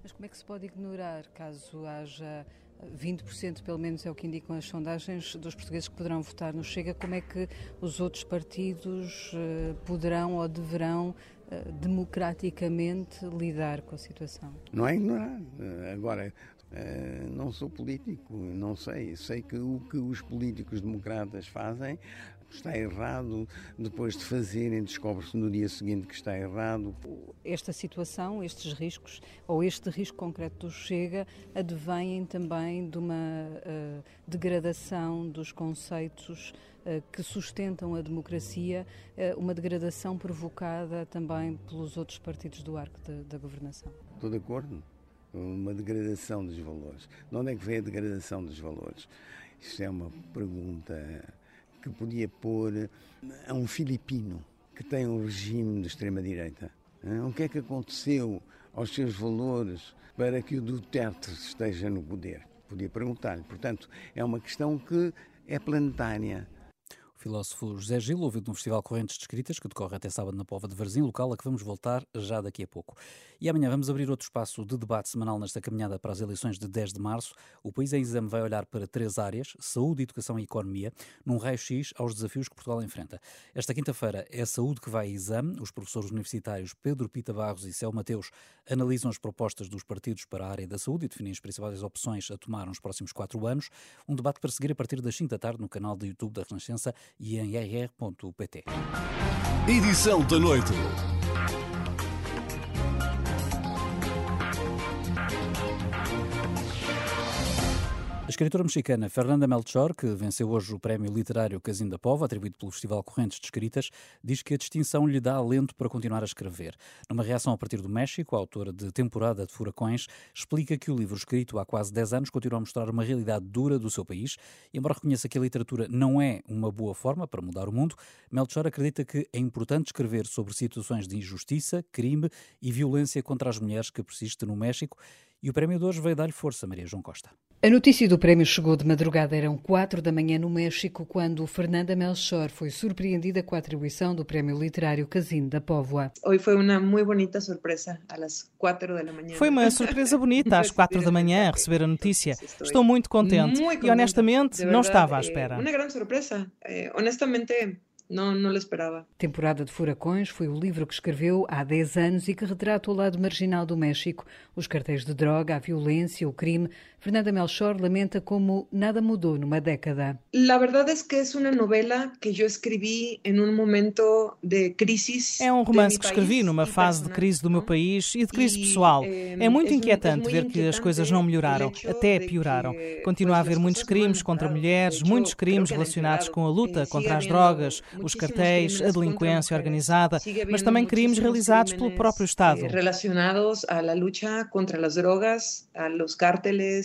Mas como é que se pode ignorar caso haja 20%, pelo menos é o que indicam as sondagens, dos portugueses que poderão votar no Chega, como é que os outros partidos uh, poderão ou deverão uh, democraticamente lidar com a situação? Não é ignorar. Agora, uh, não sou político, não sei. Sei que o que os políticos democratas fazem está errado, depois de fazerem, descobre-se no dia seguinte que está errado. Esta situação, estes riscos, ou este risco concreto do Chega, advêm também de uma uh, degradação dos conceitos uh, que sustentam a democracia, uma degradação provocada também pelos outros partidos do arco da governação. Estou de acordo. Uma degradação dos valores. De onde é que vem a degradação dos valores? Isto é uma pergunta que podia pôr a um filipino que tem um regime de extrema-direita. O que é que aconteceu aos seus valores para que o Duterte esteja no poder? Podia perguntar-lhe. Portanto, é uma questão que é planetária filósofo José Gil, ouvido no Festival Correntes de Escritas, que decorre até sábado na Pova de Varzim, local a que vamos voltar já daqui a pouco. E amanhã vamos abrir outro espaço de debate semanal nesta caminhada para as eleições de 10 de março. O País em Exame vai olhar para três áreas, saúde, educação e economia, num raio-x aos desafios que Portugal enfrenta. Esta quinta-feira é saúde que vai a exame. Os professores universitários Pedro Pita Barros e Céu Mateus analisam as propostas dos partidos para a área da saúde e definem as principais opções a tomar nos próximos quatro anos. Um debate para seguir a partir das 5 da tarde no canal de YouTube da Renascença e em RR rr.pt. Edição da noite. A escritora mexicana Fernanda Melchor, que venceu hoje o prémio literário Casim da Pova, atribuído pelo Festival Correntes de Escritas, diz que a distinção lhe dá alento para continuar a escrever. Numa reação a partir do México, a autora de Temporada de Furacões explica que o livro escrito há quase 10 anos continua a mostrar uma realidade dura do seu país. E, embora reconheça que a literatura não é uma boa forma para mudar o mundo, Melchor acredita que é importante escrever sobre situações de injustiça, crime e violência contra as mulheres que persiste no México. E o prémio de hoje veio dar-lhe força, Maria João Costa. A notícia do prémio chegou de madrugada, eram quatro da manhã no México, quando Fernanda Melchor foi surpreendida com a atribuição do prémio literário Casino da Póvoa. Hoje foi uma muito bonita surpresa, às quatro da manhã. Foi uma surpresa bonita, às *laughs* quatro da manhã, a receber a notícia. Estou muito contente e, honestamente, não estava à espera. Uma grande surpresa. Eh, honestamente, não, não esperava. Temporada de Furacões foi o livro que escreveu há 10 anos e que retrata o lado marginal do México, os cartéis de droga, a violência, o crime. Fernanda Melchor lamenta como nada mudou numa década. A verdade é que é uma novela que eu escrevi em um momento de crise. É um romance que escrevi numa fase de crise do meu país e de crise pessoal. É muito inquietante ver que as coisas não melhoraram, até pioraram. Continua a haver muitos crimes contra mulheres, muitos crimes relacionados com a luta contra as drogas, os cartéis, a delinquência organizada, mas também crimes realizados pelo próprio Estado. Relacionados à luta contra as drogas, a los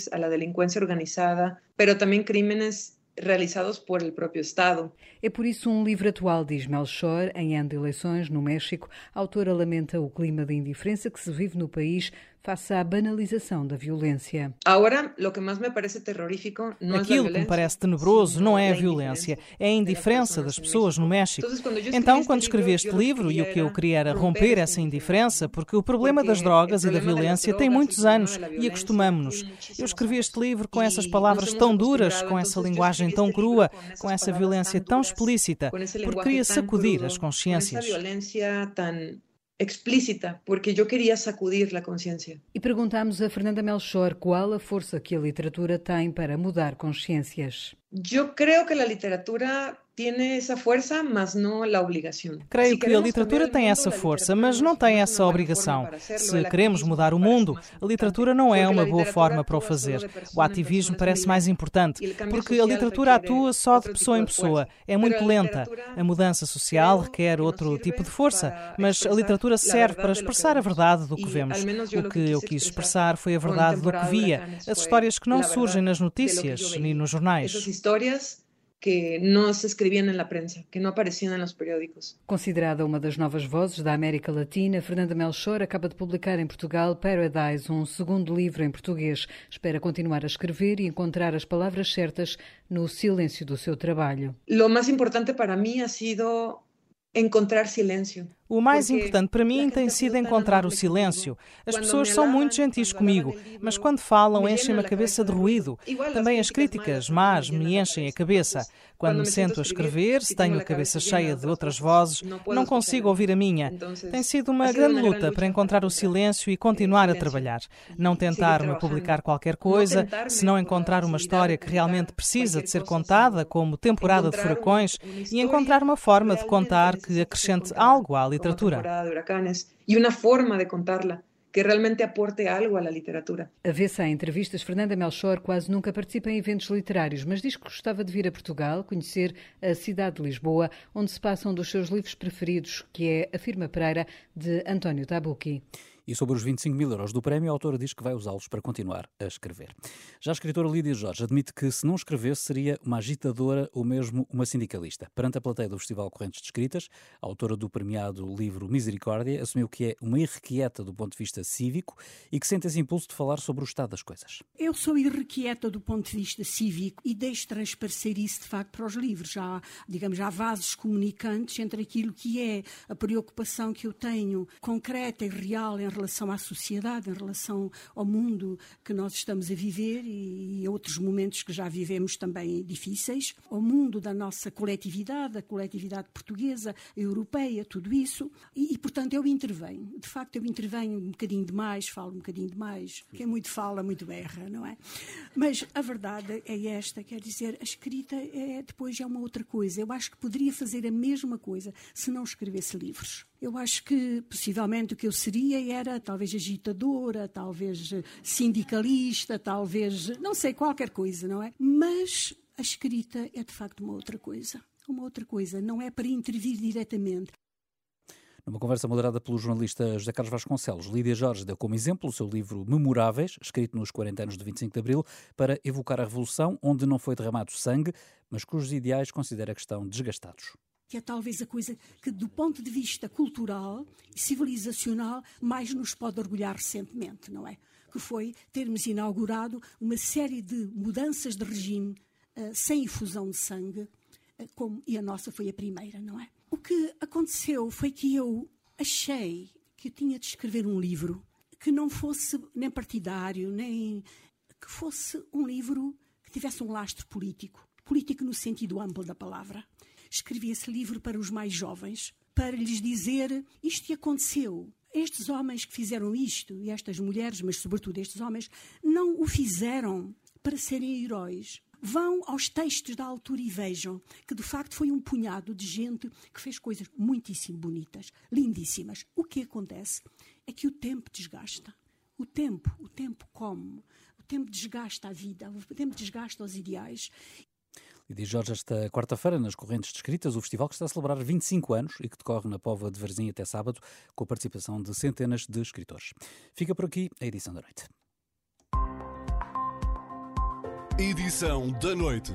cárteles, a la delincuencia organizada, pero también crímenes realizados por el propio Estado. É por isso um livro atual, diz Melchor, em ano de eleições no México. A autora lamenta o clima de indiferença que se vive no país face à banalização da violência. Agora, o que mais me parece terrorífico não Aquilo que me parece tenebroso não é a violência, é a indiferença das pessoas no México. Então, quando escrevi este livro, e o que eu queria era romper essa indiferença, porque o problema das drogas e da violência tem muitos anos e acostumamos-nos. Eu escrevi este livro com essas palavras tão duras, com essa linguagem tão crua, com essa violência tão explícita, porque queria sacudir as consciências explícita, porque eu queria sacudir a consciência. E perguntamos a Fernanda Melchor qual a força que a literatura tem para mudar consciências. Eu creio que a literatura Creio que a literatura tem essa força, mas não tem essa obrigação. Se queremos mudar o mundo, a literatura não é uma boa forma para o fazer. O ativismo parece mais importante, porque a literatura atua só de pessoa em pessoa. É muito lenta. A mudança social requer outro tipo de força, mas a literatura serve para expressar a verdade do que vemos. O que eu quis expressar foi a verdade do que via, as histórias que não surgem nas notícias nem nos jornais que não se escreviam na prensa, que não apareciam nos periódicos. Considerada uma das novas vozes da América Latina, Fernanda Melchor acaba de publicar em Portugal Paradise, um segundo livro em português. Espera continuar a escrever e encontrar as palavras certas no silêncio do seu trabalho. O mais importante para mim ha sido encontrar silêncio. O mais importante para mim tem sido encontrar o silêncio. As pessoas são muito gentis comigo, mas quando falam enchem-me a cabeça de ruído. Também as críticas más me enchem a cabeça. Quando me sento a escrever, se tenho a cabeça cheia de outras vozes, não consigo ouvir a minha. Tem sido uma grande luta para encontrar o silêncio e continuar a trabalhar. Não tentar me publicar qualquer coisa, se não encontrar uma história que realmente precisa de ser contada, como Temporada de Furacões, e encontrar uma forma de contar que acrescente algo à literatura. E uma forma de contá-la que realmente aporte algo à literatura. A vê-se em entrevistas, Fernanda Melchor quase nunca participa em eventos literários, mas diz que gostava de vir a Portugal, conhecer a cidade de Lisboa, onde se passam um dos seus livros preferidos, que é A Firma Pereira, de António Tabucchi. E sobre os 25 mil euros do prémio, a autora diz que vai usá-los para continuar a escrever. Já a escritora Lídia Jorge admite que, se não escrevesse, seria uma agitadora ou mesmo uma sindicalista. Perante a plateia do Festival Correntes de Escritas, a autora do premiado livro Misericórdia assumiu que é uma irrequieta do ponto de vista cívico e que sente esse impulso de falar sobre o estado das coisas. Eu sou irrequieta do ponto de vista cívico e deixo transparecer isso, de facto, para os livros. Já, digamos, há vasos comunicantes entre aquilo que é a preocupação que eu tenho concreta e real em relação à sociedade, em relação ao mundo que nós estamos a viver e a outros momentos que já vivemos também difíceis, ao mundo da nossa coletividade, a coletividade portuguesa, europeia, tudo isso. E, e, portanto, eu intervenho. De facto, eu intervenho um bocadinho demais, falo um bocadinho demais. Quem muito fala, muito berra, não é? Mas a verdade é esta, quer dizer, a escrita é, depois é uma outra coisa. Eu acho que poderia fazer a mesma coisa se não escrevesse livros. Eu acho que possivelmente o que eu seria era talvez agitadora, talvez sindicalista, talvez não sei qualquer coisa, não é? Mas a escrita é de facto uma outra coisa. Uma outra coisa, não é para intervir diretamente. Numa conversa moderada pelo jornalista José Carlos Vasconcelos, Lídia Jorge deu como exemplo o seu livro Memoráveis, escrito nos 40 anos de 25 de Abril, para evocar a Revolução, onde não foi derramado sangue, mas cujos ideais considera que estão desgastados que é talvez a coisa que, do ponto de vista cultural e civilizacional, mais nos pode orgulhar recentemente, não é? Que foi termos inaugurado uma série de mudanças de regime uh, sem infusão de sangue, uh, como, e a nossa foi a primeira, não é? O que aconteceu foi que eu achei que eu tinha de escrever um livro que não fosse nem partidário, nem que fosse um livro que tivesse um lastro político, político no sentido amplo da palavra escrevi esse livro para os mais jovens, para lhes dizer isto aconteceu. Estes homens que fizeram isto, e estas mulheres, mas sobretudo estes homens, não o fizeram para serem heróis. Vão aos textos da altura e vejam que de facto foi um punhado de gente que fez coisas muitíssimo bonitas, lindíssimas. O que acontece é que o tempo desgasta. O tempo, o tempo come. O tempo desgasta a vida, o tempo desgasta os ideais e diz Jorge, esta quarta-feira, nas Correntes de Escritas, o festival que está a celebrar 25 anos e que decorre na Pova de Varzim até sábado, com a participação de centenas de escritores. Fica por aqui a edição da noite. Edição da noite.